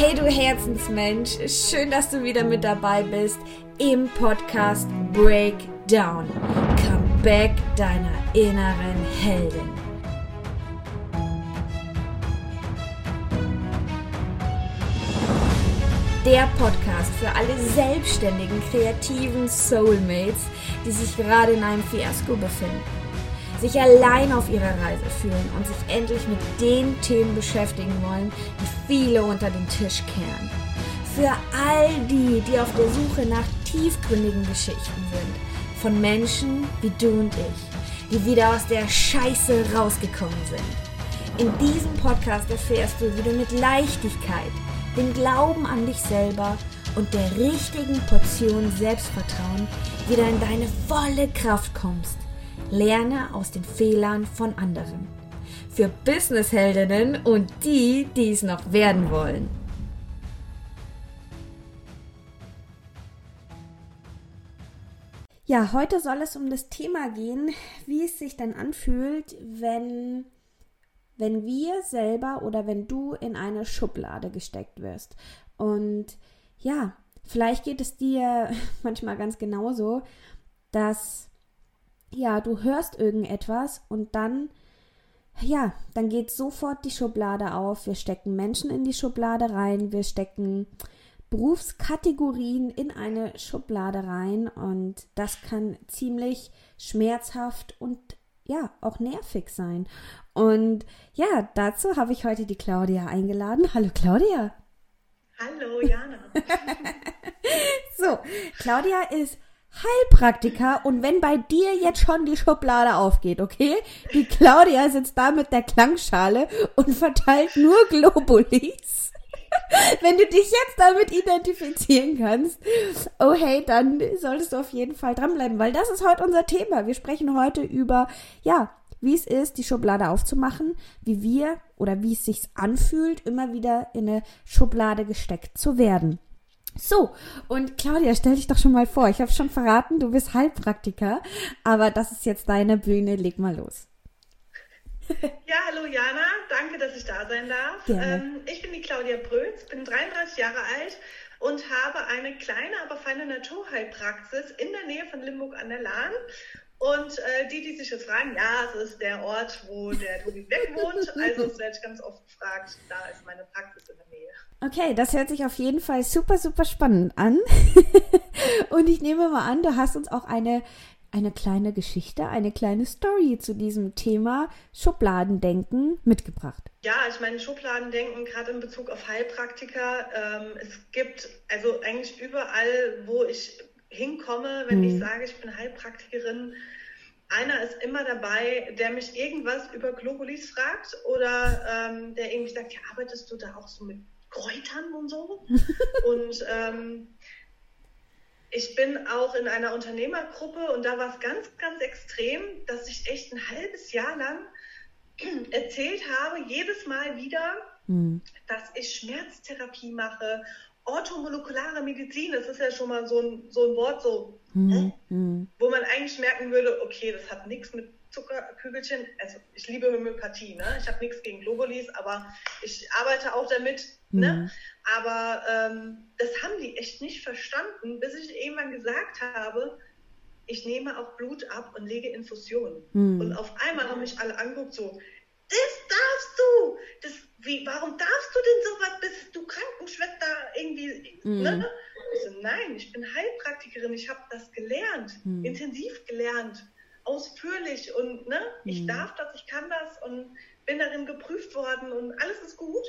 Hey du Herzensmensch, schön, dass du wieder mit dabei bist im Podcast Breakdown. Come back deiner inneren Heldin. Der Podcast für alle selbstständigen, kreativen Soulmates, die sich gerade in einem Fiasko befinden sich allein auf ihrer Reise fühlen und sich endlich mit den Themen beschäftigen wollen, die viele unter den Tisch kehren. Für all die, die auf der Suche nach tiefgründigen Geschichten sind, von Menschen wie du und ich, die wieder aus der Scheiße rausgekommen sind. In diesem Podcast erfährst du, wie du mit Leichtigkeit, dem Glauben an dich selber und der richtigen Portion Selbstvertrauen wieder in deine volle Kraft kommst Lerne aus den Fehlern von anderen. Für Businessheldinnen und die, die es noch werden wollen. Ja, heute soll es um das Thema gehen, wie es sich dann anfühlt, wenn wenn wir selber oder wenn du in eine Schublade gesteckt wirst. Und ja, vielleicht geht es dir manchmal ganz genauso, dass ja, du hörst irgendetwas und dann, ja, dann geht sofort die Schublade auf. Wir stecken Menschen in die Schublade rein, wir stecken Berufskategorien in eine Schublade rein und das kann ziemlich schmerzhaft und ja, auch nervig sein. Und ja, dazu habe ich heute die Claudia eingeladen. Hallo Claudia. Hallo Jana. so, Claudia ist Heilpraktiker und wenn bei dir jetzt schon die Schublade aufgeht, okay? Die Claudia sitzt da mit der Klangschale und verteilt nur Globulis. wenn du dich jetzt damit identifizieren kannst, oh hey, dann solltest du auf jeden Fall dranbleiben, weil das ist heute unser Thema. Wir sprechen heute über, ja, wie es ist, die Schublade aufzumachen, wie wir oder wie es sich anfühlt, immer wieder in eine Schublade gesteckt zu werden. So, und Claudia, stell dich doch schon mal vor. Ich habe schon verraten, du bist Heilpraktiker, aber das ist jetzt deine Bühne. Leg mal los. Ja, hallo Jana, danke, dass ich da sein darf. Ähm, ich bin die Claudia Brötz, bin 33 Jahre alt und habe eine kleine, aber feine Naturheilpraxis in der Nähe von Limburg an der Lahn und äh, die, die sich jetzt fragen, ja, es ist der Ort, wo der Tobi Beck wohnt. Also es werde ich ganz oft gefragt, da ist meine Praxis in der Nähe. Okay, das hört sich auf jeden Fall super, super spannend an. und ich nehme mal an, du hast uns auch eine, eine kleine Geschichte, eine kleine Story zu diesem Thema Schubladendenken mitgebracht. Ja, ich meine, Schubladendenken, gerade in Bezug auf Heilpraktiker, ähm, es gibt also eigentlich überall, wo ich hinkomme, wenn mhm. ich sage, ich bin Heilpraktikerin. Einer ist immer dabei, der mich irgendwas über Globulis fragt oder ähm, der irgendwie sagt, ja, arbeitest du da auch so mit Kräutern und so? und ähm, ich bin auch in einer Unternehmergruppe und da war es ganz, ganz extrem, dass ich echt ein halbes Jahr lang erzählt habe, jedes Mal wieder, mhm. dass ich Schmerztherapie mache orthomolekulare Medizin, das ist ja schon mal so ein, so ein Wort, so, mhm. Wo man eigentlich merken würde, okay, das hat nichts mit Zuckerkügelchen, also ich liebe Homöopathie, ne? ich habe nichts gegen Globulis, aber ich arbeite auch damit, mhm. ne? aber ähm, das haben die echt nicht verstanden, bis ich irgendwann gesagt habe, ich nehme auch Blut ab und lege Infusionen. Mhm. Und auf einmal haben mich alle angeguckt, so, das darfst du, das wie, warum darfst du denn sowas, bist? Mhm. Ne? Ich so, nein, ich bin Heilpraktikerin, ich habe das gelernt, mhm. intensiv gelernt, ausführlich und ne, mhm. ich darf das, ich kann das und bin darin geprüft worden und alles ist gut.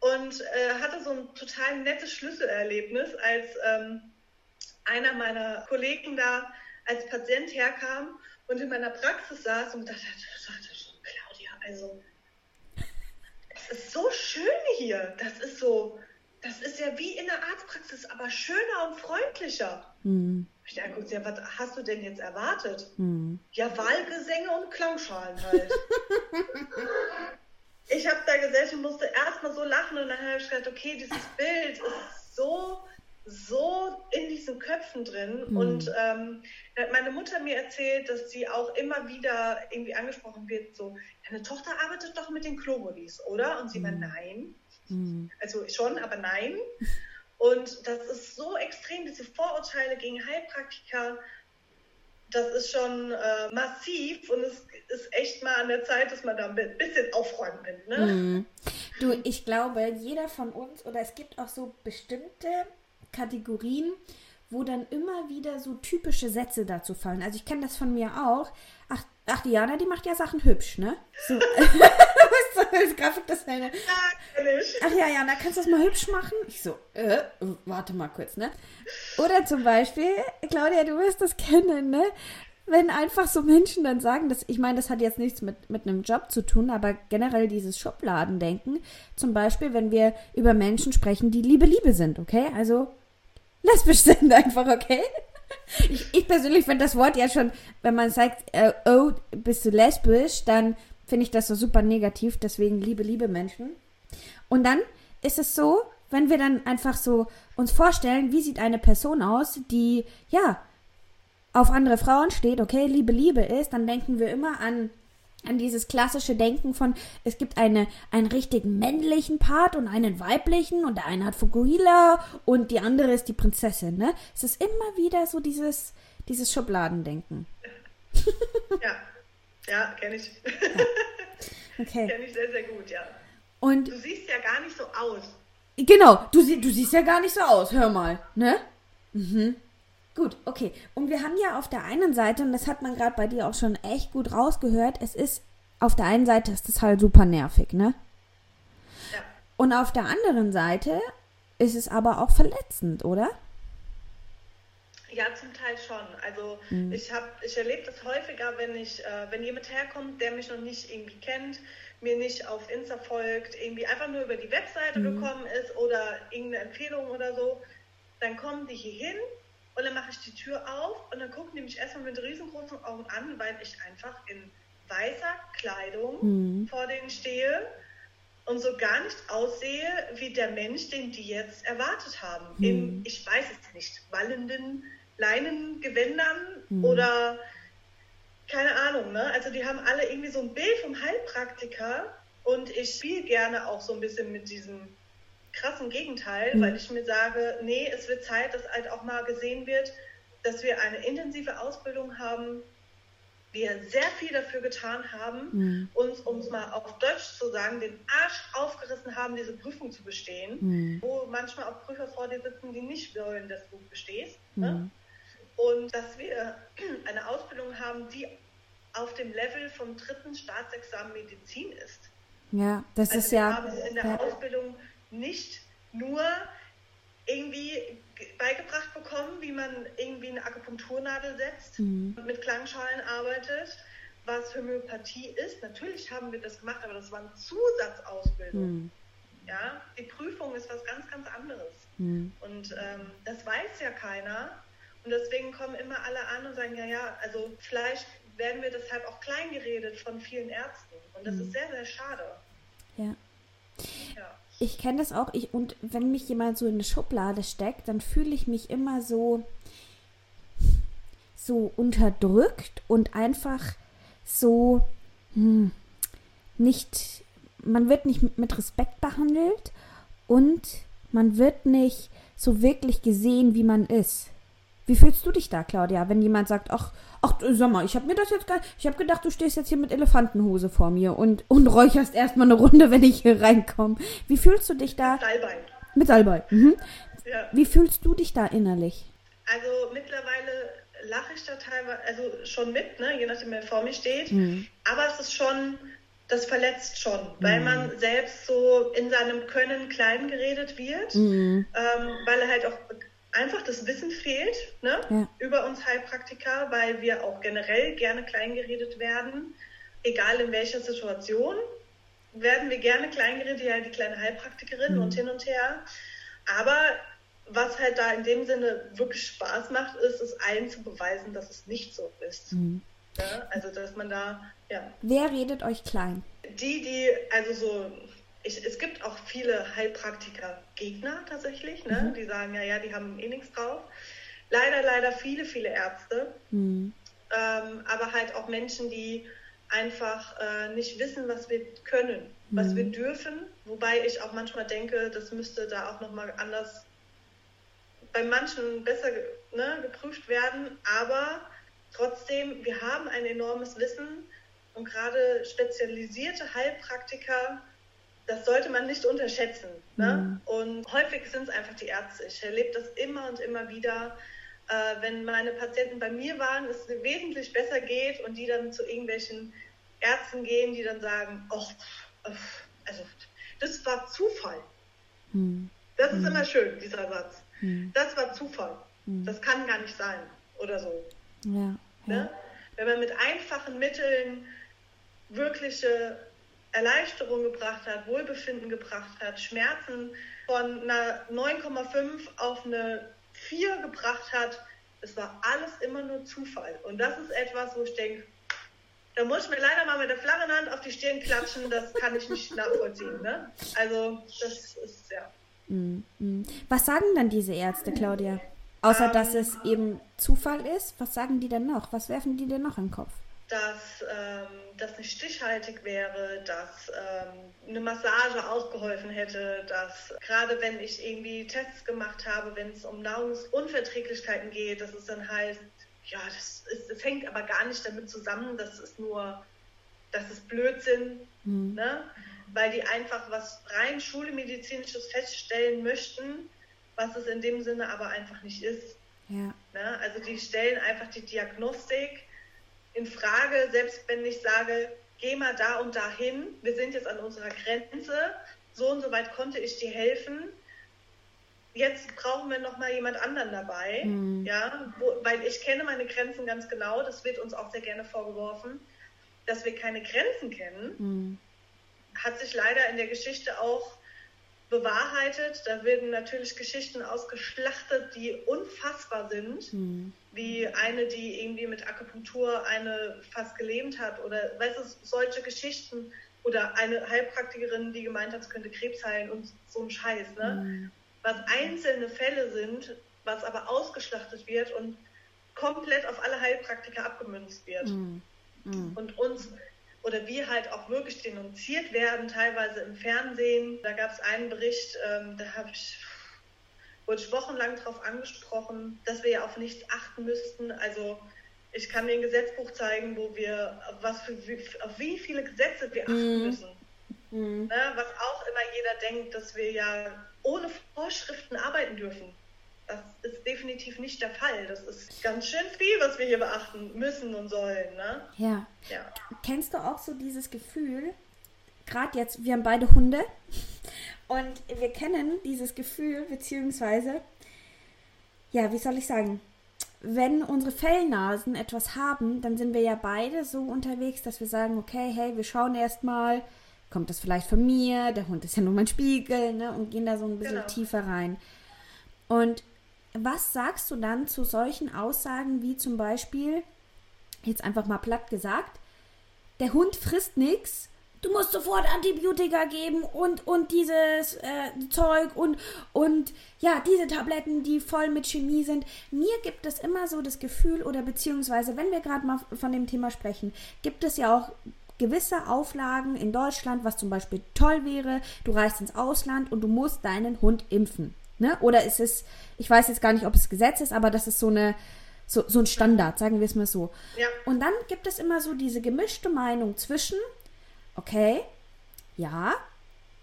Und äh, hatte so ein total nettes Schlüsselerlebnis, als ähm, einer meiner Kollegen da als Patient herkam und in meiner Praxis saß und dachte, sagte so, Claudia, also ist so schön hier. Das ist so, das ist ja wie in der Arztpraxis, aber schöner und freundlicher. Mhm. Ich angucke, ja, was hast du denn jetzt erwartet? Mhm. Ja, Wahlgesänge und Klangschalen halt. ich habe da gesessen und musste erstmal so lachen und dann habe ich gedacht, okay, dieses Bild ist so so in diesen Köpfen drin. Mhm. Und ähm, meine Mutter mir erzählt, dass sie auch immer wieder irgendwie angesprochen wird, so, deine Tochter arbeitet doch mit den Klobodis, oder? Und sie mhm. war, nein. Mhm. Also schon, aber nein. Und das ist so extrem, diese Vorurteile gegen Heilpraktiker, das ist schon äh, massiv und es ist echt mal an der Zeit, dass man da ein bisschen aufräumen will. Ne? Mhm. Du, ich glaube, jeder von uns, oder es gibt auch so bestimmte Kategorien, wo dann immer wieder so typische Sätze dazu fallen. Also ich kenne das von mir auch. Ach, ach, Diana, die macht ja Sachen hübsch, ne? So. Das Grafikdesigner? Ja, ach ja, Jana, kannst du das mal hübsch machen? Ich so, äh, warte mal kurz, ne? Oder zum Beispiel, Claudia, du wirst das kennen, ne? Wenn einfach so Menschen dann sagen, dass, ich meine, das hat jetzt nichts mit, mit einem Job zu tun, aber generell dieses Schubladendenken. Zum Beispiel, wenn wir über Menschen sprechen, die Liebe, Liebe sind, okay? Also lesbisch sind einfach, okay? Ich, ich persönlich finde das Wort ja schon, wenn man sagt, äh, oh, bist du lesbisch, dann finde ich das so super negativ. Deswegen liebe, liebe Menschen. Und dann ist es so, wenn wir dann einfach so uns vorstellen, wie sieht eine Person aus, die, ja, auf andere Frauen steht, okay, Liebe, Liebe ist, dann denken wir immer an an dieses klassische Denken von, es gibt eine, einen richtigen männlichen Part und einen weiblichen und der eine hat Fukuhila und die andere ist die Prinzessin, ne? Es ist immer wieder so dieses, dieses Schubladendenken. ja, ja, kenne ich. Ja. Okay. kenne ich sehr, sehr gut, ja. Und du siehst ja gar nicht so aus. Genau, du, du siehst ja gar nicht so aus, hör mal, ne? Mhm. Gut, okay. Und wir haben ja auf der einen Seite, und das hat man gerade bei dir auch schon echt gut rausgehört, es ist, auf der einen Seite ist das halt super nervig, ne? Ja. Und auf der anderen Seite ist es aber auch verletzend, oder? Ja, zum Teil schon. Also mhm. ich habe, ich erlebe das häufiger, wenn ich, äh, wenn jemand herkommt, der mich noch nicht irgendwie kennt, mir nicht auf Insta folgt, irgendwie einfach nur über die Webseite mhm. gekommen ist oder irgendeine Empfehlung oder so, dann kommen die hier hin und dann mache ich die Tür auf und dann gucken die mich erstmal mit riesengroßen Augen an, weil ich einfach in weißer Kleidung mhm. vor denen stehe und so gar nicht aussehe wie der Mensch, den die jetzt erwartet haben. Mhm. In, ich weiß es nicht, wallenden Leinengewändern mhm. oder keine Ahnung. Ne? Also die haben alle irgendwie so ein Bild vom Heilpraktiker und ich spiele gerne auch so ein bisschen mit diesem krassen Gegenteil, mhm. weil ich mir sage, nee, es wird Zeit, dass halt auch mal gesehen wird, dass wir eine intensive Ausbildung haben, wir sehr viel dafür getan haben, mhm. uns, um es mal auf Deutsch zu sagen, den Arsch aufgerissen haben, diese Prüfung zu bestehen, mhm. wo manchmal auch Prüfer vor dir sitzen, die nicht wollen, dass du bestehst. Ne? Und dass wir eine Ausbildung haben, die auf dem Level vom dritten Staatsexamen Medizin ist. Ja, das also ist ja. Wir haben in der ja. Ausbildung nicht nur irgendwie beigebracht bekommen, wie man irgendwie eine Akupunkturnadel setzt mhm. und mit Klangschalen arbeitet, was Homöopathie ist. Natürlich haben wir das gemacht, aber das war eine Zusatzausbildung. Mhm. Ja, die Prüfung ist was ganz, ganz anderes. Mhm. Und ähm, das weiß ja keiner. Und deswegen kommen immer alle an und sagen, ja, ja, also vielleicht werden wir deshalb auch kleingeredet von vielen Ärzten. Und das mhm. ist sehr, sehr schade. Ja. ja ich kenne das auch. Ich, und wenn mich jemand so in eine Schublade steckt, dann fühle ich mich immer so, so unterdrückt und einfach so hm, nicht, man wird nicht mit Respekt behandelt und man wird nicht so wirklich gesehen, wie man ist. Wie fühlst du dich da, Claudia, wenn jemand sagt, ach, ach, sag mal, ich habe mir das jetzt gar ich habe gedacht, du stehst jetzt hier mit Elefantenhose vor mir und, und räucherst erstmal eine Runde, wenn ich hier reinkomme. Wie fühlst du dich da? Mit Salbei. Mit Salbei. Mhm. Ja. Wie fühlst du dich da innerlich? Also mittlerweile lache ich da teilweise, also schon mit, ne, je nachdem, wer vor mir steht. Mhm. Aber es ist schon, das verletzt schon, weil mhm. man selbst so in seinem Können klein geredet wird, mhm. ähm, weil er halt auch einfach das Wissen fehlt ne, ja. über uns Heilpraktiker, weil wir auch generell gerne kleingeredet werden, egal in welcher Situation. Werden wir gerne kleingeredet, ja, die kleine Heilpraktikerin mhm. und hin und her. Aber was halt da in dem Sinne wirklich Spaß macht, ist, es allen zu beweisen, dass es nicht so ist. Mhm. Ja, also, dass man da, ja. Wer redet euch klein? Die, die, also so ich, es gibt auch viele Heilpraktiker-Gegner tatsächlich, ne? Mhm. die sagen, ja, ja, die haben eh nichts drauf. Leider, leider viele, viele Ärzte, mhm. ähm, aber halt auch Menschen, die einfach äh, nicht wissen, was wir können, mhm. was wir dürfen. Wobei ich auch manchmal denke, das müsste da auch nochmal anders bei manchen besser ne, geprüft werden. Aber trotzdem, wir haben ein enormes Wissen und gerade spezialisierte Heilpraktiker, das sollte man nicht unterschätzen. Ne? Mhm. Und häufig sind es einfach die Ärzte. Ich erlebe das immer und immer wieder. Äh, wenn meine Patienten bei mir waren, es wesentlich besser geht und die dann zu irgendwelchen Ärzten gehen, die dann sagen, oh, also das war Zufall. Mhm. Das ist mhm. immer schön, dieser Satz. Mhm. Das war Zufall. Mhm. Das kann gar nicht sein oder so. Ja, ja. Ne? Wenn man mit einfachen Mitteln wirkliche Erleichterung gebracht hat, Wohlbefinden gebracht hat, Schmerzen von einer 9,5 auf eine 4 gebracht hat, es war alles immer nur Zufall. Und das ist etwas, wo ich denke, da muss ich mir leider mal mit der flachen Hand auf die Stirn klatschen, das kann ich nicht nachvollziehen. Ne? Also das ist ja. Mm, mm. Was sagen dann diese Ärzte, Claudia? Außer ähm, dass es eben Zufall ist, was sagen die denn noch? Was werfen die denn noch im Kopf? Dass ähm, das nicht stichhaltig wäre, dass ähm, eine Massage ausgeholfen hätte, dass gerade wenn ich irgendwie Tests gemacht habe, wenn es um Nahrungsunverträglichkeiten geht, dass es dann heißt, ja, das, ist, das hängt aber gar nicht damit zusammen, das ist nur, das ist Blödsinn, mhm. ne? weil die einfach was rein schulmedizinisches feststellen möchten, was es in dem Sinne aber einfach nicht ist. Ja. Ne? Also die stellen einfach die Diagnostik in Frage, selbst wenn ich sage, geh mal da und dahin, wir sind jetzt an unserer Grenze, so und so weit konnte ich dir helfen. Jetzt brauchen wir noch mal jemand anderen dabei, mhm. ja, wo, weil ich kenne meine Grenzen ganz genau. Das wird uns auch sehr gerne vorgeworfen, dass wir keine Grenzen kennen. Mhm. Hat sich leider in der Geschichte auch bewahrheitet. Da werden natürlich Geschichten ausgeschlachtet, die unfassbar sind. Mhm. Wie eine, die irgendwie mit Akupunktur eine fast gelähmt hat. Oder weißt du, solche Geschichten. Oder eine Heilpraktikerin, die gemeint hat, es könnte Krebs heilen und so ein Scheiß. Ne? Mhm. Was einzelne Fälle sind, was aber ausgeschlachtet wird und komplett auf alle Heilpraktiker abgemünzt wird. Mhm. Und uns oder wir halt auch wirklich denunziert werden, teilweise im Fernsehen. Da gab es einen Bericht, ähm, da habe ich wurde ich wochenlang darauf angesprochen, dass wir ja auf nichts achten müssten. Also ich kann dir ein Gesetzbuch zeigen, wo wir was für, auf wie viele Gesetze wir achten mhm. müssen. Mhm. Ne, was auch immer jeder denkt, dass wir ja ohne Vorschriften arbeiten dürfen. Das ist definitiv nicht der Fall. Das ist ganz schön viel, was wir hier beachten müssen und sollen. Ne? Ja. ja. Kennst du auch so dieses Gefühl, gerade jetzt, wir haben beide Hunde und wir kennen dieses Gefühl, beziehungsweise, ja, wie soll ich sagen, wenn unsere Fellnasen etwas haben, dann sind wir ja beide so unterwegs, dass wir sagen, okay, hey, wir schauen erstmal, kommt das vielleicht von mir, der Hund ist ja nur mein Spiegel, ne, und gehen da so ein bisschen genau. tiefer rein. Und was sagst du dann zu solchen Aussagen wie zum Beispiel, jetzt einfach mal platt gesagt, der Hund frisst nichts, du musst sofort Antibiotika geben und, und dieses äh, Zeug und, und ja, diese Tabletten, die voll mit Chemie sind. Mir gibt es immer so das Gefühl, oder beziehungsweise, wenn wir gerade mal von dem Thema sprechen, gibt es ja auch gewisse Auflagen in Deutschland, was zum Beispiel toll wäre, du reist ins Ausland und du musst deinen Hund impfen. Ne? Oder ist es, ich weiß jetzt gar nicht, ob es Gesetz ist, aber das ist so eine so, so ein Standard, sagen wir es mal so. Ja. Und dann gibt es immer so diese gemischte Meinung zwischen, okay, ja,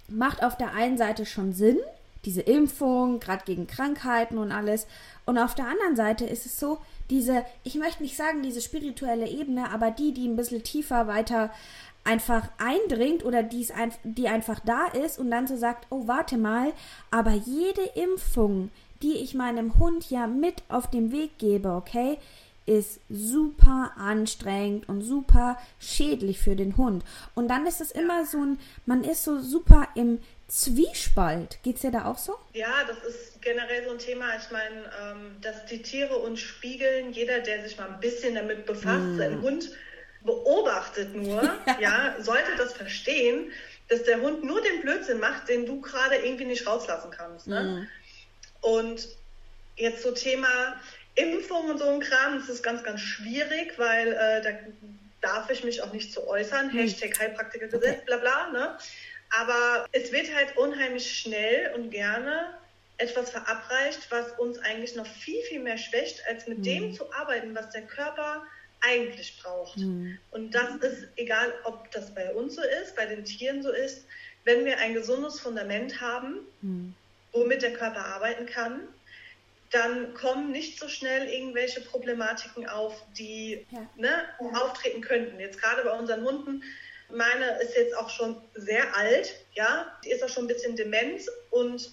macht auf der einen Seite schon Sinn, diese Impfung, gerade gegen Krankheiten und alles. Und auf der anderen Seite ist es so, diese, ich möchte nicht sagen, diese spirituelle Ebene, aber die, die ein bisschen tiefer weiter einfach eindringt oder die's ein, die einfach da ist und dann so sagt, oh warte mal, aber jede Impfung, die ich meinem Hund ja mit auf den Weg gebe, okay, ist super anstrengend und super schädlich für den Hund. Und dann ist es immer so ein, man ist so super im Zwiespalt. Geht es dir da auch so? Ja, das ist generell so ein Thema. Ich meine, ähm, dass die Tiere uns spiegeln, jeder, der sich mal ein bisschen damit befasst, mm. sein Hund beobachtet nur, ja. ja, sollte das verstehen, dass der Hund nur den Blödsinn macht, den du gerade irgendwie nicht rauslassen kannst. Ne? Mhm. Und jetzt so Thema Impfung und so ein Kram, das ist ganz, ganz schwierig, weil äh, da darf ich mich auch nicht zu äußern. Mhm. Hashtag Heilpraktikergesetz, okay. bla bla. Ne? Aber es wird halt unheimlich schnell und gerne etwas verabreicht, was uns eigentlich noch viel, viel mehr schwächt, als mit mhm. dem zu arbeiten, was der Körper eigentlich braucht. Mhm. Und das ist egal, ob das bei uns so ist, bei den Tieren so ist, wenn wir ein gesundes Fundament haben, mhm. womit der Körper arbeiten kann, dann kommen nicht so schnell irgendwelche Problematiken auf, die ja. ne, auftreten könnten. Jetzt gerade bei unseren Hunden, meine ist jetzt auch schon sehr alt, ja, die ist auch schon ein bisschen dement und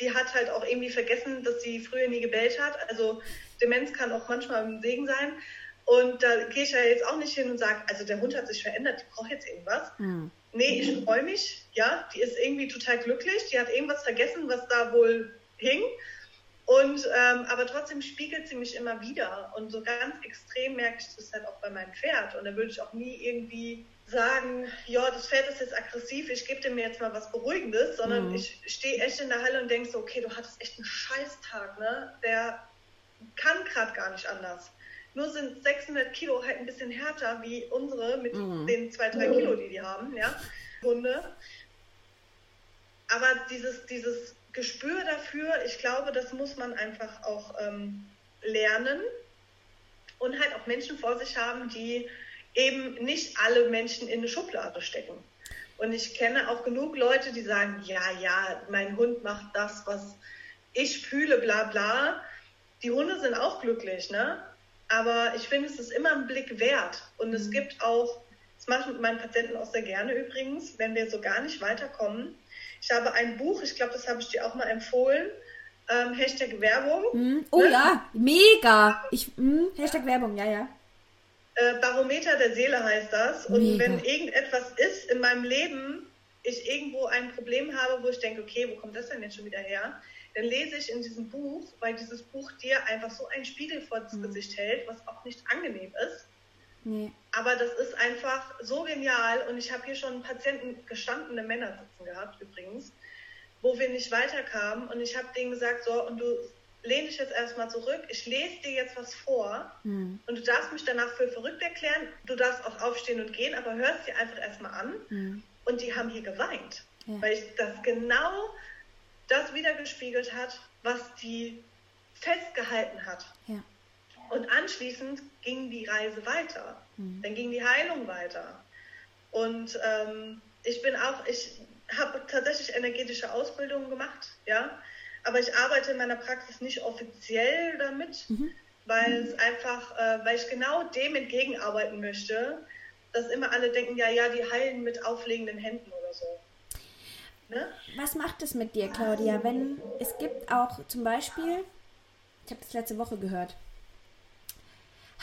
die hat halt auch irgendwie vergessen, dass sie früher nie gebellt hat. Also Demenz kann auch manchmal ein Segen sein. Und da gehe ich ja jetzt auch nicht hin und sage, also der Hund hat sich verändert, die braucht jetzt irgendwas. Mhm. Nee, ich freue mich, ja, die ist irgendwie total glücklich, die hat irgendwas vergessen, was da wohl hing. Und ähm, aber trotzdem spiegelt sie mich immer wieder. Und so ganz extrem merke ich das halt auch bei meinem Pferd. Und da würde ich auch nie irgendwie sagen, ja, das Pferd ist jetzt aggressiv, ich gebe dem jetzt mal was Beruhigendes, sondern mhm. ich stehe echt in der Halle und denke so, okay, du hattest echt einen Scheißtag, ne? Der kann gerade gar nicht anders. Nur sind 600 Kilo halt ein bisschen härter wie unsere mit mhm. den 2, 3 Kilo, die die haben, ja, Hunde. Aber dieses, dieses Gespür dafür, ich glaube, das muss man einfach auch ähm, lernen und halt auch Menschen vor sich haben, die eben nicht alle Menschen in eine Schublade stecken. Und ich kenne auch genug Leute, die sagen, ja, ja, mein Hund macht das, was ich fühle, bla bla. Die Hunde sind auch glücklich, ne? Aber ich finde, es ist immer ein Blick wert. Und es gibt auch, das mache ich mit meinen Patienten auch sehr gerne übrigens, wenn wir so gar nicht weiterkommen. Ich habe ein Buch, ich glaube, das habe ich dir auch mal empfohlen. Ähm, Hashtag Werbung. Mhm. Oh ne? ja, mega. Ich, mh, Hashtag Werbung, ja, ja. Äh, Barometer der Seele heißt das. Und Mega. wenn irgendetwas ist in meinem Leben, ich irgendwo ein Problem habe, wo ich denke, okay, wo kommt das denn jetzt schon wieder her? Dann lese ich in diesem Buch, weil dieses Buch dir einfach so einen Spiegel vor das mhm. Gesicht hält, was auch nicht angenehm ist. Nee. Aber das ist einfach so genial und ich habe hier schon Patienten, gestandene Männer sitzen gehabt übrigens, wo wir nicht weiterkamen und ich habe denen gesagt, so, und du lehne dich jetzt erstmal zurück, ich lese dir jetzt was vor mhm. und du darfst mich danach für verrückt erklären, du darfst auch aufstehen und gehen, aber hörst dir einfach erstmal an. Mhm. Und die haben hier geweint, ja. weil ich das genau das wiedergespiegelt hat, was die festgehalten hat. Ja. Und anschließend ging die Reise weiter. Mhm. Dann ging die Heilung weiter. Und ähm, ich bin auch, ich habe tatsächlich energetische Ausbildungen gemacht, ja aber ich arbeite in meiner Praxis nicht offiziell damit, mhm. weil es einfach, äh, weil ich genau dem entgegenarbeiten möchte, dass immer alle denken, ja, ja, die heilen mit auflegenden Händen. Ne? Was macht es mit dir, Claudia, wenn es gibt auch zum Beispiel, ich habe das letzte Woche gehört,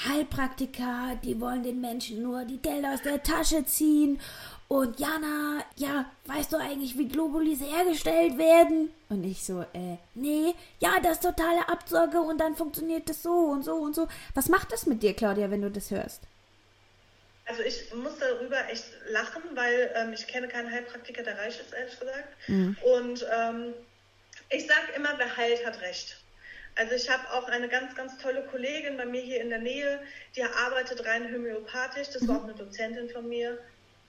Heilpraktiker, die wollen den Menschen nur die Gelder aus der Tasche ziehen und Jana, ja, weißt du eigentlich, wie Globulis hergestellt werden? Und ich so, äh, nee, ja, das ist totale Absorge und dann funktioniert das so und so und so. Was macht das mit dir, Claudia, wenn du das hörst? Also ich muss darüber echt lachen, weil ähm, ich kenne keinen Heilpraktiker, der reich ist, ehrlich gesagt. Mhm. Und ähm, ich sage immer, wer heilt, hat recht. Also ich habe auch eine ganz, ganz tolle Kollegin bei mir hier in der Nähe, die arbeitet rein homöopathisch. Das mhm. war auch eine Dozentin von mir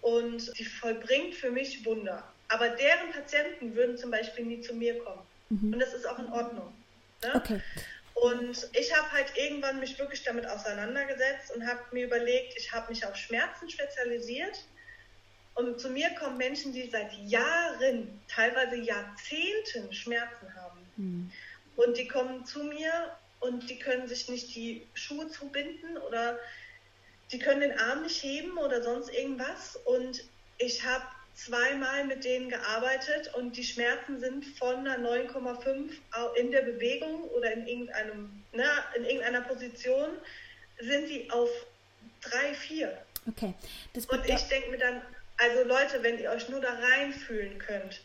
und die vollbringt für mich Wunder. Aber deren Patienten würden zum Beispiel nie zu mir kommen. Mhm. Und das ist auch in Ordnung. Ne? Okay. Und ich habe halt irgendwann mich wirklich damit auseinandergesetzt und habe mir überlegt, ich habe mich auf Schmerzen spezialisiert. Und zu mir kommen Menschen, die seit Jahren, teilweise Jahrzehnten Schmerzen haben. Mhm. Und die kommen zu mir und die können sich nicht die Schuhe zubinden oder die können den Arm nicht heben oder sonst irgendwas. Und ich habe zweimal mit denen gearbeitet und die Schmerzen sind von einer 9,5 in der Bewegung oder in, irgendeinem, ne, in irgendeiner Position sind die auf 3, 4. Okay. Und ich denke mir dann, also Leute, wenn ihr euch nur da reinfühlen könnt,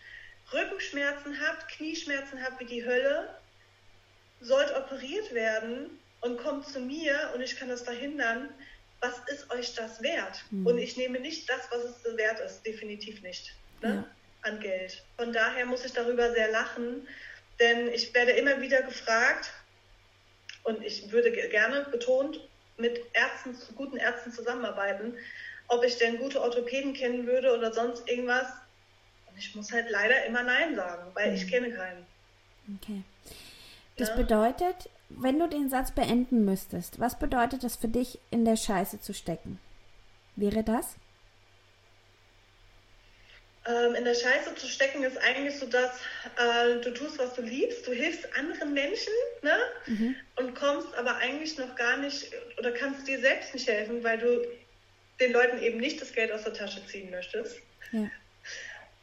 Rückenschmerzen habt, Knieschmerzen habt wie die Hölle, sollt operiert werden und kommt zu mir und ich kann das verhindern, was ist euch das wert? Mhm. Und ich nehme nicht das, was es wert ist, definitiv nicht. ne? ja. an Geld. Von daher muss ich darüber sehr lachen, denn ich werde immer wieder gefragt und ich würde gerne betont mit Ärzten, guten Ärzten zusammenarbeiten, ob ich denn gute Orthopäden kennen würde oder sonst irgendwas. Und ich muss halt leider immer Nein sagen, weil mhm. ich kenne keinen. Okay. Das bedeutet, wenn du den Satz beenden müsstest, was bedeutet das für dich, in der Scheiße zu stecken? Wäre das? Ähm, in der Scheiße zu stecken ist eigentlich so, dass äh, du tust, was du liebst, du hilfst anderen Menschen ne? Mhm. und kommst aber eigentlich noch gar nicht oder kannst dir selbst nicht helfen, weil du den Leuten eben nicht das Geld aus der Tasche ziehen möchtest ja.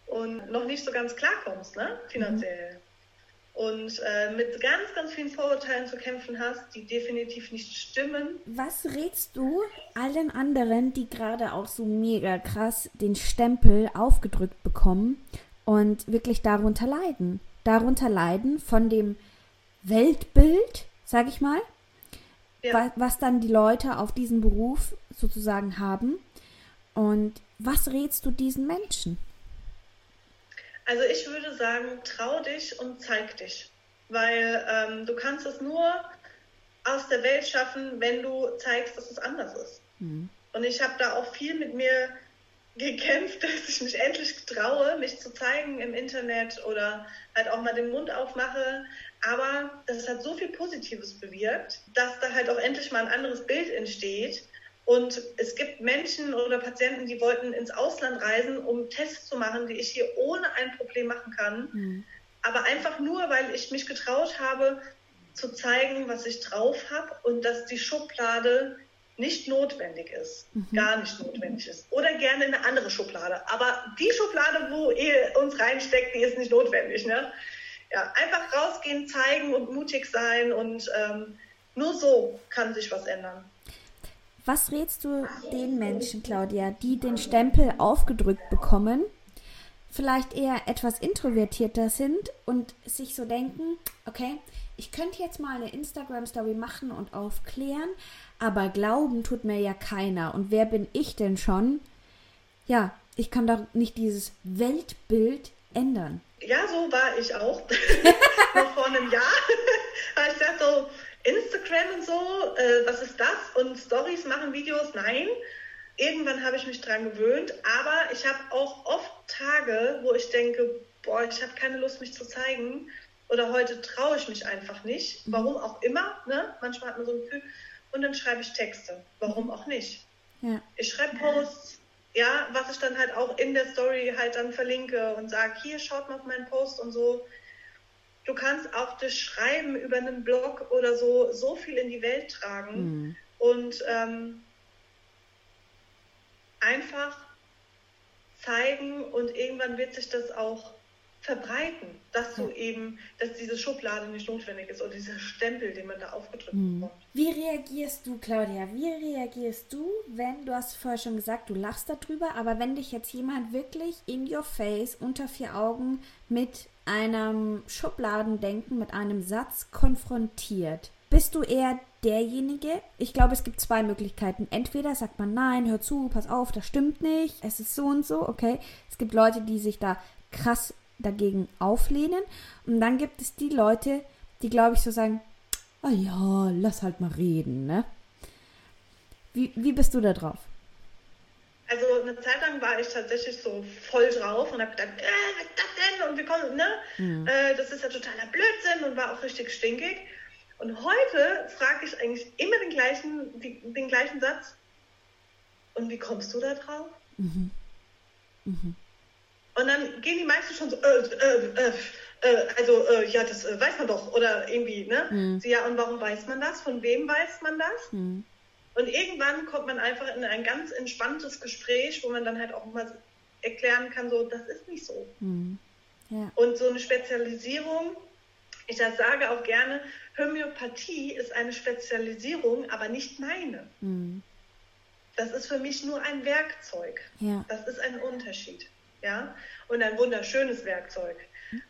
und noch nicht so ganz klarkommst, ne? finanziell. Mhm und äh, mit ganz, ganz vielen Vorurteilen zu kämpfen hast, die definitiv nicht stimmen. Was rätst du allen anderen, die gerade auch so mega krass den Stempel aufgedrückt bekommen und wirklich darunter leiden? Darunter leiden von dem Weltbild, sag ich mal, ja. was, was dann die Leute auf diesen Beruf sozusagen haben. Und was rätst du diesen Menschen? Also ich würde sagen, trau dich und zeig dich, weil ähm, du kannst es nur aus der Welt schaffen, wenn du zeigst, dass es anders ist. Mhm. Und ich habe da auch viel mit mir gekämpft, dass ich mich endlich traue, mich zu zeigen im Internet oder halt auch mal den Mund aufmache. Aber das hat so viel Positives bewirkt, dass da halt auch endlich mal ein anderes Bild entsteht und es gibt Menschen oder Patienten, die wollten ins Ausland reisen, um Tests zu machen, die ich hier ohne ein Problem machen kann. Mhm. Aber einfach nur, weil ich mich getraut habe, zu zeigen, was ich drauf habe und dass die Schublade nicht notwendig ist, mhm. gar nicht notwendig ist. Oder gerne eine andere Schublade. Aber die Schublade, wo ihr uns reinsteckt, die ist nicht notwendig. Ne? Ja, einfach rausgehen, zeigen und mutig sein und ähm, nur so kann sich was ändern. Was rätst du den Menschen, Claudia, die den Stempel aufgedrückt bekommen, vielleicht eher etwas introvertierter sind und sich so denken, okay, ich könnte jetzt mal eine Instagram-Story machen und aufklären, aber glauben tut mir ja keiner. Und wer bin ich denn schon? Ja, ich kann doch nicht dieses Weltbild ändern. Ja, so war ich auch. Noch vor einem Jahr. ich dachte so, Instagram und so, äh, was ist das? Und Stories machen Videos, nein. Irgendwann habe ich mich dran gewöhnt, aber ich habe auch oft Tage, wo ich denke, boah, ich habe keine Lust, mich zu zeigen. Oder heute traue ich mich einfach nicht. Warum auch immer. Ne? Manchmal hat man so ein Gefühl. Und dann schreibe ich Texte. Warum auch nicht? Ja. Ich schreibe Posts, ja, was ich dann halt auch in der Story halt dann verlinke und sage, hier schaut mal auf meinen Post und so. Du kannst auch das Schreiben über einen Blog oder so so viel in die Welt tragen mhm. und ähm, einfach zeigen und irgendwann wird sich das auch verbreiten, dass du eben, dass diese Schublade nicht notwendig ist oder dieser Stempel, den man da aufgedrückt mhm. bekommt. Wie reagierst du, Claudia? Wie reagierst du, wenn, du hast vorher schon gesagt, du lachst darüber, aber wenn dich jetzt jemand wirklich in your face unter vier Augen mit einem Schubladendenken, mit einem Satz konfrontiert, bist du eher derjenige? Ich glaube, es gibt zwei Möglichkeiten. Entweder sagt man, nein, hör zu, pass auf, das stimmt nicht, es ist so und so, okay. Es gibt Leute, die sich da krass dagegen auflehnen. Und dann gibt es die Leute, die, glaube ich, so sagen, ah ja, lass halt mal reden, ne? Wie, wie bist du da drauf? Also eine Zeit lang war ich tatsächlich so voll drauf und habe gedacht, äh, was ist das denn? Und wie kommt, ne? Mhm. Äh, das ist ja totaler Blödsinn und war auch richtig stinkig. Und heute frage ich eigentlich immer den gleichen, die, den gleichen Satz. Und wie kommst du da drauf? Mhm. Mhm. Und dann gehen die meisten schon so, äh, äh, äh, äh also äh, ja, das äh, weiß man doch. Oder irgendwie, ne? Mhm. So, ja, und warum weiß man das? Von wem weiß man das? Mhm. Und irgendwann kommt man einfach in ein ganz entspanntes Gespräch, wo man dann halt auch mal erklären kann, so, das ist nicht so. Mhm. Ja. Und so eine Spezialisierung, ich das sage auch gerne, Homöopathie ist eine Spezialisierung, aber nicht meine. Mhm. Das ist für mich nur ein Werkzeug. Ja. Das ist ein Unterschied ja, und ein wunderschönes Werkzeug,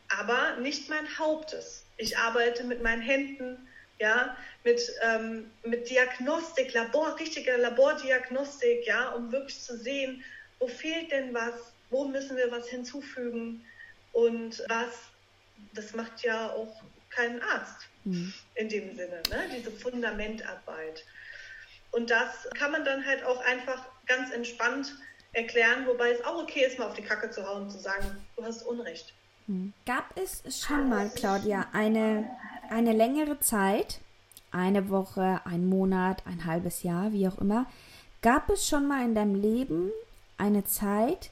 aber nicht mein Hauptes. Ich arbeite mit meinen Händen, ja, mit, ähm, mit Diagnostik, Labor, richtiger Labordiagnostik, ja, um wirklich zu sehen, wo fehlt denn was, wo müssen wir was hinzufügen und was, das macht ja auch kein Arzt mhm. in dem Sinne, ne? diese Fundamentarbeit. Und das kann man dann halt auch einfach ganz entspannt erklären, wobei es auch okay ist, mal auf die Kacke zu hauen und zu sagen, du hast Unrecht. Hm. Gab es schon mal, Claudia, eine, eine längere Zeit, eine Woche, ein Monat, ein halbes Jahr, wie auch immer, gab es schon mal in deinem Leben eine Zeit,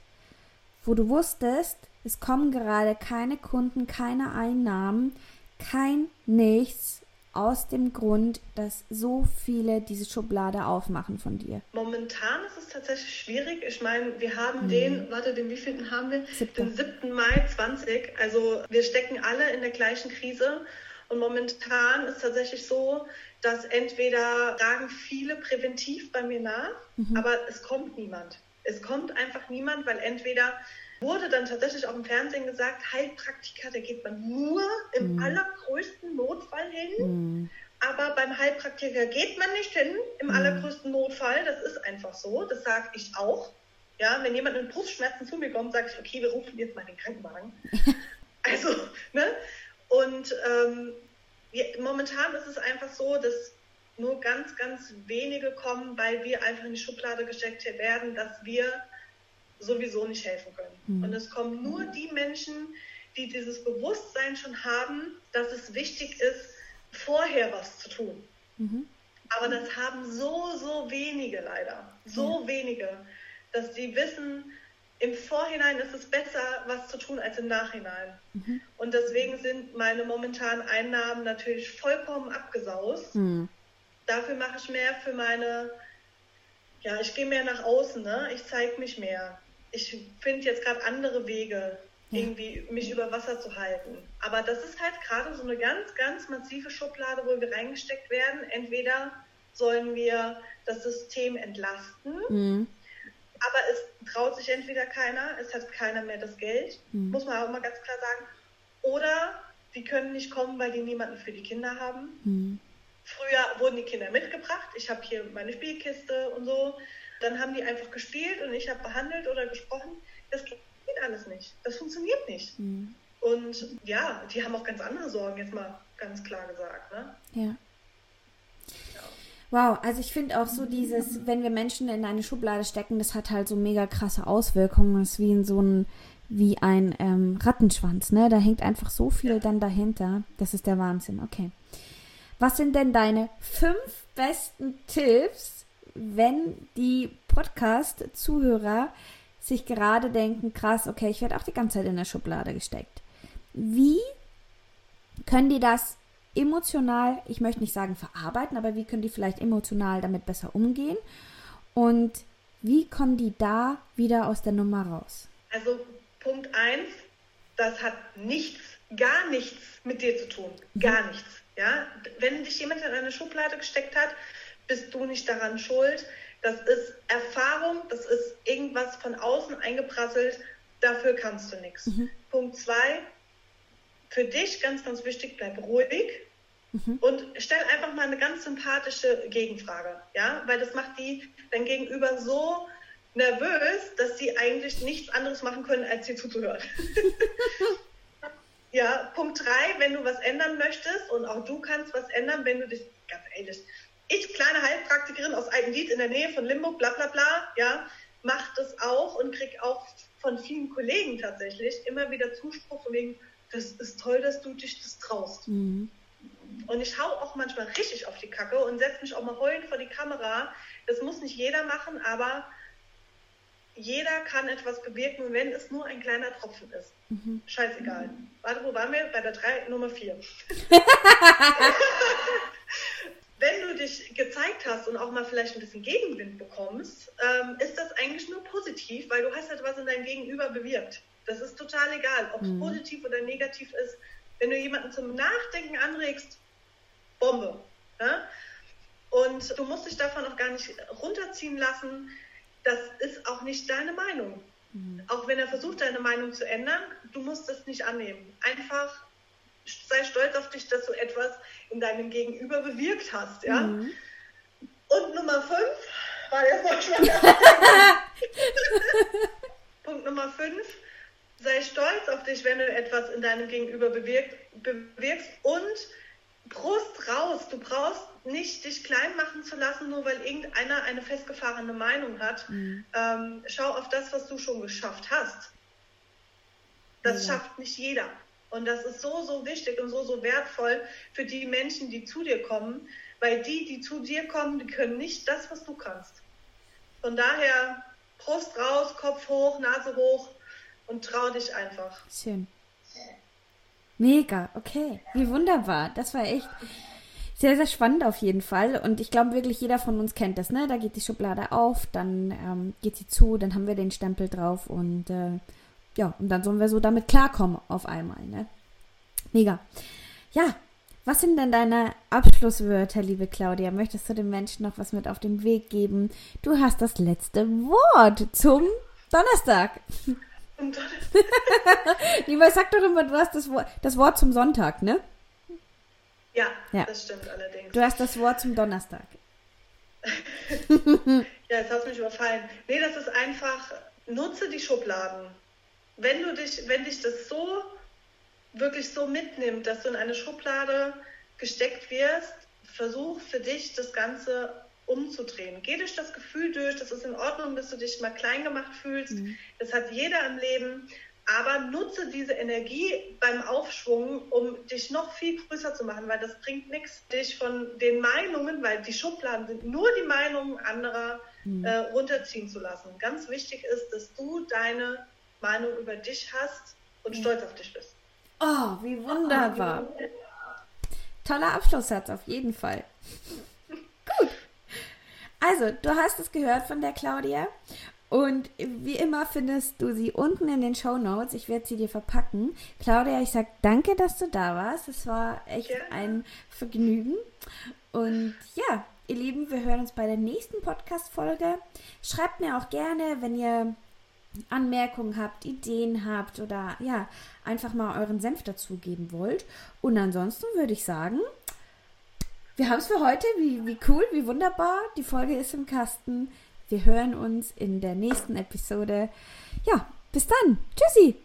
wo du wusstest, es kommen gerade keine Kunden, keine Einnahmen, kein nichts, aus dem Grund, dass so viele diese Schublade aufmachen von dir? Momentan ist es tatsächlich schwierig. Ich meine, wir haben mhm. den, warte, den wievielten haben wir? Siebte. Den 7. Mai 20. Also wir stecken alle in der gleichen Krise. Und momentan ist tatsächlich so, dass entweder fragen viele präventiv bei mir nach, mhm. aber es kommt niemand. Es kommt einfach niemand, weil entweder wurde dann tatsächlich auch im Fernsehen gesagt, Heilpraktiker, da geht man nur im mm. allergrößten Notfall hin. Mm. Aber beim Heilpraktiker geht man nicht hin im mm. allergrößten Notfall. Das ist einfach so. Das sage ich auch. Ja, wenn jemand mit Brustschmerzen zu mir kommt, sage ich, okay, wir rufen jetzt mal den Krankenwagen. also, ne? Und ähm, wir, momentan ist es einfach so, dass nur ganz, ganz wenige kommen, weil wir einfach in die Schublade gesteckt werden, dass wir sowieso nicht helfen können. Mhm. Und es kommen nur die Menschen, die dieses Bewusstsein schon haben, dass es wichtig ist, vorher was zu tun. Mhm. Aber das haben so, so wenige leider. So mhm. wenige, dass sie wissen, im Vorhinein ist es besser, was zu tun als im Nachhinein. Mhm. Und deswegen sind meine momentanen Einnahmen natürlich vollkommen abgesaust. Mhm. Dafür mache ich mehr für meine, ja, ich gehe mehr nach außen, ne? ich zeige mich mehr ich finde jetzt gerade andere Wege, irgendwie mich über Wasser zu halten. Aber das ist halt gerade so eine ganz, ganz massive Schublade, wo wir reingesteckt werden. Entweder sollen wir das System entlasten, mhm. aber es traut sich entweder keiner, es hat keiner mehr das Geld, mhm. muss man auch mal ganz klar sagen. Oder die können nicht kommen, weil die niemanden für die Kinder haben. Mhm. Früher wurden die Kinder mitgebracht. Ich habe hier meine Spielkiste und so. Dann haben die einfach gespielt und ich habe behandelt oder gesprochen. Das geht alles nicht. Das funktioniert nicht. Mhm. Und ja, die haben auch ganz andere Sorgen, jetzt mal ganz klar gesagt. Ne? Ja. Wow, also ich finde auch so dieses, wenn wir Menschen in eine Schublade stecken, das hat halt so mega krasse Auswirkungen. Das ist wie in so ein, wie ein ähm, Rattenschwanz, ne? Da hängt einfach so viel dann dahinter. Das ist der Wahnsinn. Okay. Was sind denn deine fünf besten Tipps, wenn die Podcast-Zuhörer sich gerade denken, krass, okay, ich werde auch die ganze Zeit in der Schublade gesteckt. Wie können die das emotional, ich möchte nicht sagen verarbeiten, aber wie können die vielleicht emotional damit besser umgehen? Und wie kommen die da wieder aus der Nummer raus? Also Punkt 1, das hat nichts, gar nichts mit dir zu tun. Gar mhm. nichts. Ja? Wenn dich jemand in eine Schublade gesteckt hat, bist du nicht daran schuld. Das ist Erfahrung, das ist irgendwas von außen eingeprasselt, dafür kannst du nichts. Mhm. Punkt zwei, für dich ganz, ganz wichtig, bleib ruhig mhm. und stell einfach mal eine ganz sympathische Gegenfrage, ja, weil das macht die dein Gegenüber so nervös, dass sie eigentlich nichts anderes machen können, als dir zuzuhören. ja, Punkt drei, wenn du was ändern möchtest und auch du kannst was ändern, wenn du dich, ganz ehrlich, ich, kleine Heilpraktikerin aus Eigenlied in der Nähe von Limburg, bla bla bla, ja, mache das auch und kriege auch von vielen Kollegen tatsächlich immer wieder Zuspruch von wegen, das ist toll, dass du dich das traust. Mhm. Und ich hau auch manchmal richtig auf die Kacke und setze mich auch mal heulend vor die Kamera. Das muss nicht jeder machen, aber jeder kann etwas bewirken, wenn es nur ein kleiner Tropfen ist. Mhm. Scheißegal. Warte, wo waren wir? Bei der 3, Nummer 4. wenn du dich gezeigt hast und auch mal vielleicht ein bisschen Gegenwind bekommst, ähm, ist das eigentlich nur positiv, weil du hast halt was in deinem Gegenüber bewirkt. Das ist total egal, ob es mhm. positiv oder negativ ist. Wenn du jemanden zum Nachdenken anregst, Bombe. Ne? Und du musst dich davon auch gar nicht runterziehen lassen. Das ist auch nicht deine Meinung. Mhm. Auch wenn er versucht, deine Meinung zu ändern, du musst es nicht annehmen. Einfach sei stolz auf dich, dass du etwas in deinem Gegenüber bewirkt hast. Ja? Mhm. Und Nummer fünf war der Vorschlag. Punkt Nummer 5. Sei stolz auf dich, wenn du etwas in deinem Gegenüber bewirkt, bewirkst und Brust raus. Du brauchst nicht dich klein machen zu lassen, nur weil irgendeiner eine festgefahrene Meinung hat. Mhm. Ähm, schau auf das, was du schon geschafft hast. Das ja. schafft nicht jeder. Und das ist so, so wichtig und so, so wertvoll für die Menschen, die zu dir kommen, weil die, die zu dir kommen, die können nicht das, was du kannst. Von daher Brust raus, Kopf hoch, Nase hoch und trau dich einfach. Schön. Mega, okay. Wie wunderbar. Das war echt sehr, sehr spannend auf jeden Fall. Und ich glaube wirklich, jeder von uns kennt das, ne? Da geht die Schublade auf, dann ähm, geht sie zu, dann haben wir den Stempel drauf und äh, ja, und dann sollen wir so damit klarkommen auf einmal, ne? Mega. Ja, was sind denn deine Abschlusswörter, liebe Claudia? Möchtest du den Menschen noch was mit auf den Weg geben? Du hast das letzte Wort zum Donnerstag. Zum Donnerstag. Lieber, sag doch immer, du hast das Wort, das Wort zum Sonntag, ne? Ja, ja, das stimmt allerdings. Du hast das Wort zum Donnerstag. ja, jetzt hast du mich überfallen. Nee, das ist einfach, nutze die Schubladen. Wenn du dich, wenn dich das so wirklich so mitnimmt, dass du in eine Schublade gesteckt wirst, versuch für dich das Ganze umzudrehen. Geh durch das Gefühl durch, das ist in Ordnung, dass du dich mal klein gemacht fühlst. Mhm. Das hat jeder im Leben aber nutze diese Energie beim Aufschwung, um dich noch viel größer zu machen, weil das bringt nichts, dich von den Meinungen, weil die Schubladen sind nur die Meinungen anderer, mhm. äh, runterziehen zu lassen. Ganz wichtig ist, dass du deine Meinung über dich hast und stolz auf dich bist. Oh, wie wunderbar. Toller Abschlusssatz auf jeden Fall. Gut. Also, du hast es gehört von der Claudia. Und wie immer findest du sie unten in den Show Notes. Ich werde sie dir verpacken. Claudia, ich sage danke, dass du da warst. Es war echt ja. ein Vergnügen. Und ja, ihr Lieben, wir hören uns bei der nächsten Podcast-Folge. Schreibt mir auch gerne, wenn ihr Anmerkungen habt, Ideen habt oder ja, einfach mal euren Senf dazugeben wollt. Und ansonsten würde ich sagen, wir haben es für heute. Wie, wie cool, wie wunderbar. Die Folge ist im Kasten. Wir hören uns in der nächsten Episode. Ja, bis dann. Tschüssi.